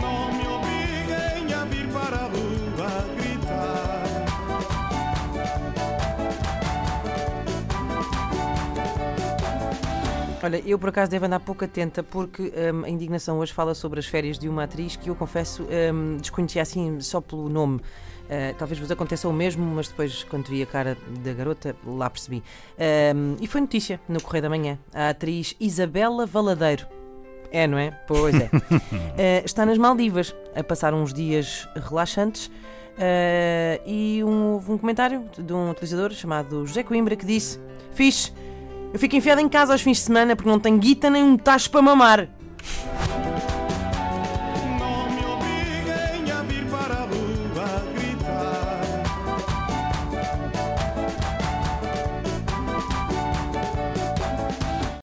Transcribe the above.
Não me obriguem a vir para a rua gritar. Olha, eu por acaso devo andar pouco atenta porque hum, a indignação hoje fala sobre as férias de uma atriz que eu confesso hum, desconhecia assim só pelo nome. Uh, talvez vos aconteça o mesmo, mas depois, quando vi a cara da garota, lá percebi. Hum, e foi notícia no Correio da Manhã. A atriz Isabela Valadeiro. É, não é? Pois é. Uh, está nas Maldivas a passar uns dias relaxantes. uh, e um, houve um comentário de um utilizador chamado José Coimbra que disse: Fixe, eu fico enfiado em casa aos fins de semana porque não tenho guita nem um tacho para mamar.